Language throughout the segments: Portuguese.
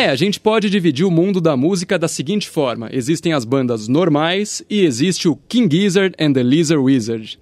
É, a gente pode dividir o mundo da música da seguinte forma: existem as bandas normais e existe o King Gizzard and the Lizard Wizard.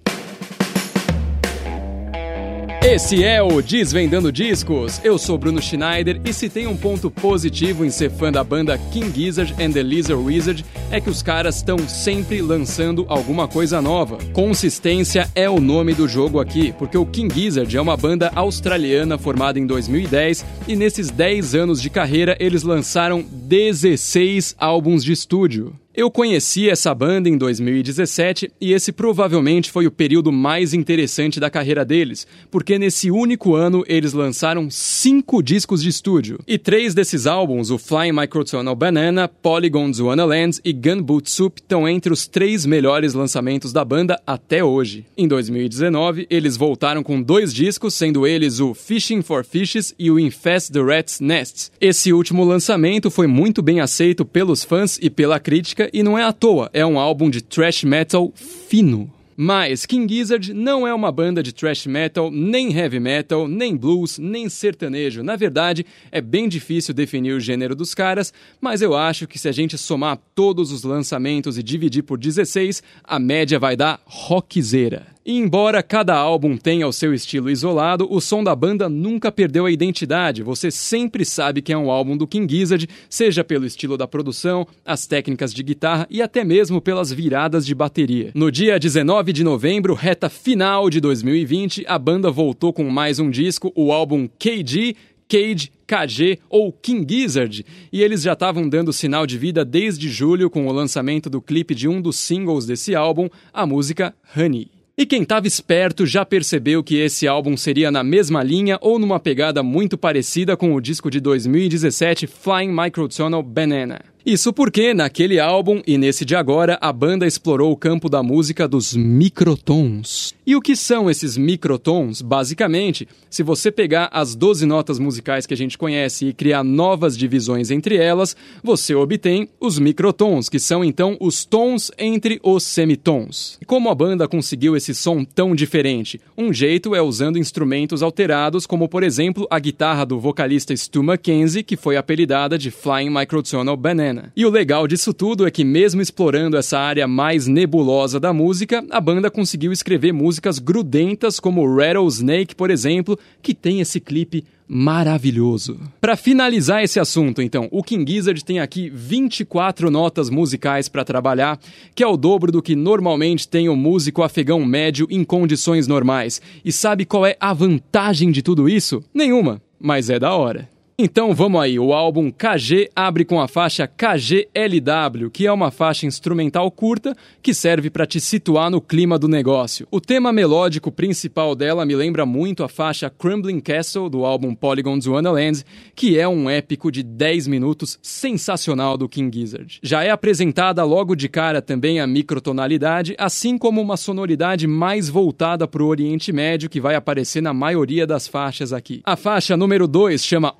Esse é o Desvendando Discos. Eu sou Bruno Schneider e se tem um ponto positivo em ser fã da banda King Gizzard and the Lizard Wizard é que os caras estão sempre lançando alguma coisa nova. Consistência é o nome do jogo aqui, porque o King Gizzard é uma banda australiana formada em 2010 e nesses 10 anos de carreira eles lançaram 16 álbuns de estúdio. Eu conheci essa banda em 2017 e esse provavelmente foi o período mais interessante da carreira deles, porque nesse único ano eles lançaram cinco discos de estúdio. E três desses álbuns, o Flying Microtonal Banana, Polygons Wonderlands e Gunboot Soup, estão entre os três melhores lançamentos da banda até hoje. Em 2019, eles voltaram com dois discos, sendo eles o Fishing for Fishes e o Infest the Rat's Nest. Esse último lançamento foi muito bem aceito pelos fãs e pela crítica e não é à toa, é um álbum de thrash metal fino. Mas King Gizzard não é uma banda de thrash metal, nem heavy metal, nem blues, nem sertanejo. Na verdade, é bem difícil definir o gênero dos caras, mas eu acho que se a gente somar todos os lançamentos e dividir por 16, a média vai dar rockzeira. E embora cada álbum tenha o seu estilo isolado, o som da banda nunca perdeu a identidade. Você sempre sabe que é um álbum do King Gizzard, seja pelo estilo da produção, as técnicas de guitarra e até mesmo pelas viradas de bateria. No dia 19 de novembro, reta final de 2020, a banda voltou com mais um disco, o álbum KG, Cage, KG ou King Gizzard, e eles já estavam dando sinal de vida desde julho com o lançamento do clipe de um dos singles desse álbum, a música Honey. E quem estava esperto já percebeu que esse álbum seria na mesma linha ou numa pegada muito parecida com o disco de 2017 Flying Microtonal Banana. Isso porque, naquele álbum e nesse de agora, a banda explorou o campo da música dos microtons. E o que são esses microtons? Basicamente, se você pegar as 12 notas musicais que a gente conhece e criar novas divisões entre elas, você obtém os microtons, que são então os tons entre os semitons. E como a banda conseguiu esse som tão diferente? Um jeito é usando instrumentos alterados, como por exemplo a guitarra do vocalista Stu Mackenzie, que foi apelidada de Flying Microtonal Banana. E o legal disso tudo é que, mesmo explorando essa área mais nebulosa da música, a banda conseguiu escrever músicas grudentas como Rattlesnake, por exemplo, que tem esse clipe maravilhoso. Para finalizar esse assunto, então, o King Gizzard tem aqui 24 notas musicais para trabalhar, que é o dobro do que normalmente tem o músico afegão médio em condições normais. E sabe qual é a vantagem de tudo isso? Nenhuma, mas é da hora. Então vamos aí, o álbum KG abre com a faixa KGLW, que é uma faixa instrumental curta que serve para te situar no clima do negócio. O tema melódico principal dela me lembra muito a faixa Crumbling Castle do álbum Polygons Wonderland, que é um épico de 10 minutos sensacional do King Gizzard. Já é apresentada logo de cara também a microtonalidade, assim como uma sonoridade mais voltada para o Oriente Médio que vai aparecer na maioria das faixas aqui. A faixa número 2 chama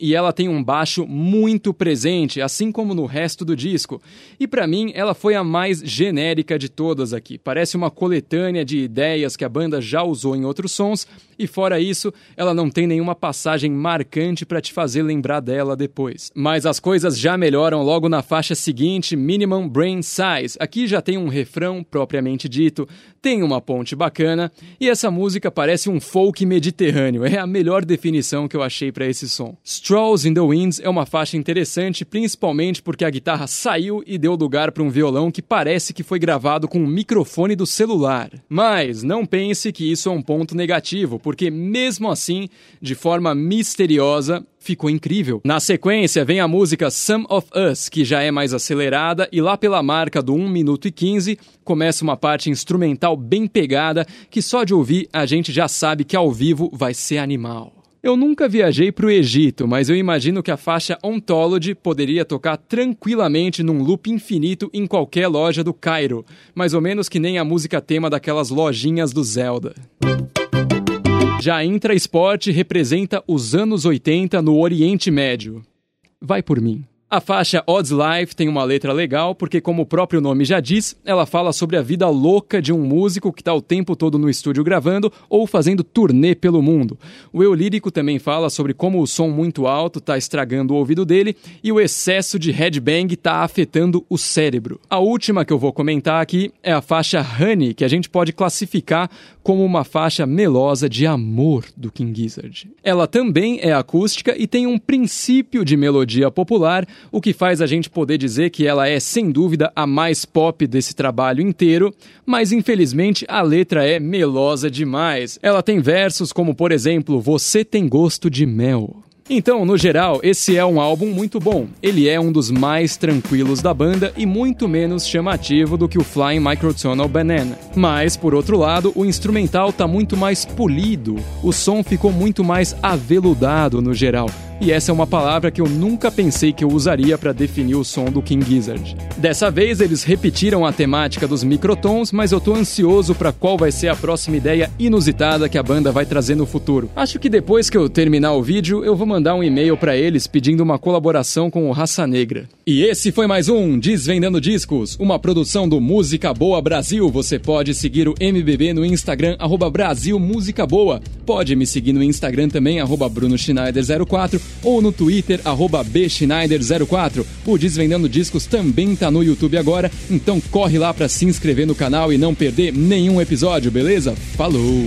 E ela tem um baixo muito presente, assim como no resto do disco. E para mim, ela foi a mais genérica de todas aqui. Parece uma coletânea de ideias que a banda já usou em outros sons, e fora isso, ela não tem nenhuma passagem marcante para te fazer lembrar dela depois. Mas as coisas já melhoram logo na faixa seguinte, Minimum Brain Size. Aqui já tem um refrão propriamente dito, tem uma ponte bacana, e essa música parece um folk mediterrâneo. É a melhor definição que eu achei para esse som. Strolls in the Winds é uma faixa interessante, principalmente porque a guitarra saiu e deu lugar para um violão que parece que foi gravado com um microfone do celular. Mas não pense que isso é um ponto negativo, porque mesmo assim, de forma misteriosa, ficou incrível. Na sequência vem a música Some of Us, que já é mais acelerada, e lá pela marca do 1 minuto e 15 começa uma parte instrumental bem pegada que só de ouvir a gente já sabe que ao vivo vai ser animal. Eu nunca viajei para o Egito, mas eu imagino que a faixa Ontology poderia tocar tranquilamente num loop infinito em qualquer loja do Cairo, mais ou menos que nem a música tema daquelas lojinhas do Zelda. Já Intra Sport representa os anos 80 no Oriente Médio. Vai por mim. A faixa Odds Life tem uma letra legal porque, como o próprio nome já diz, ela fala sobre a vida louca de um músico que está o tempo todo no estúdio gravando ou fazendo turnê pelo mundo. O eu lírico também fala sobre como o som muito alto está estragando o ouvido dele e o excesso de headbang está afetando o cérebro. A última que eu vou comentar aqui é a faixa Honey, que a gente pode classificar como uma faixa melosa de amor do King Gizzard. Ela também é acústica e tem um princípio de melodia popular, o que faz a gente poder dizer que ela é sem dúvida a mais pop desse trabalho inteiro, mas infelizmente a letra é melosa demais. Ela tem versos como, por exemplo, Você tem gosto de mel. Então, no geral, esse é um álbum muito bom. Ele é um dos mais tranquilos da banda e muito menos chamativo do que o Flying Microtonal Banana. Mas, por outro lado, o instrumental tá muito mais polido, o som ficou muito mais aveludado no geral e essa é uma palavra que eu nunca pensei que eu usaria para definir o som do King Gizzard. Dessa vez eles repetiram a temática dos microtons, mas eu tô ansioso para qual vai ser a próxima ideia inusitada que a banda vai trazer no futuro. Acho que depois que eu terminar o vídeo, eu vou mandar um e-mail para eles pedindo uma colaboração com o Raça Negra. E esse foi mais um Desvendando Discos, uma produção do Música Boa Brasil. Você pode seguir o MBB no Instagram arroba Brasil Música Boa. Pode me seguir no Instagram também arroba Bruno Schneider 04 ou no Twitter, bschneider04. O Desvendando Discos também tá no YouTube agora, então corre lá para se inscrever no canal e não perder nenhum episódio, beleza? Falou!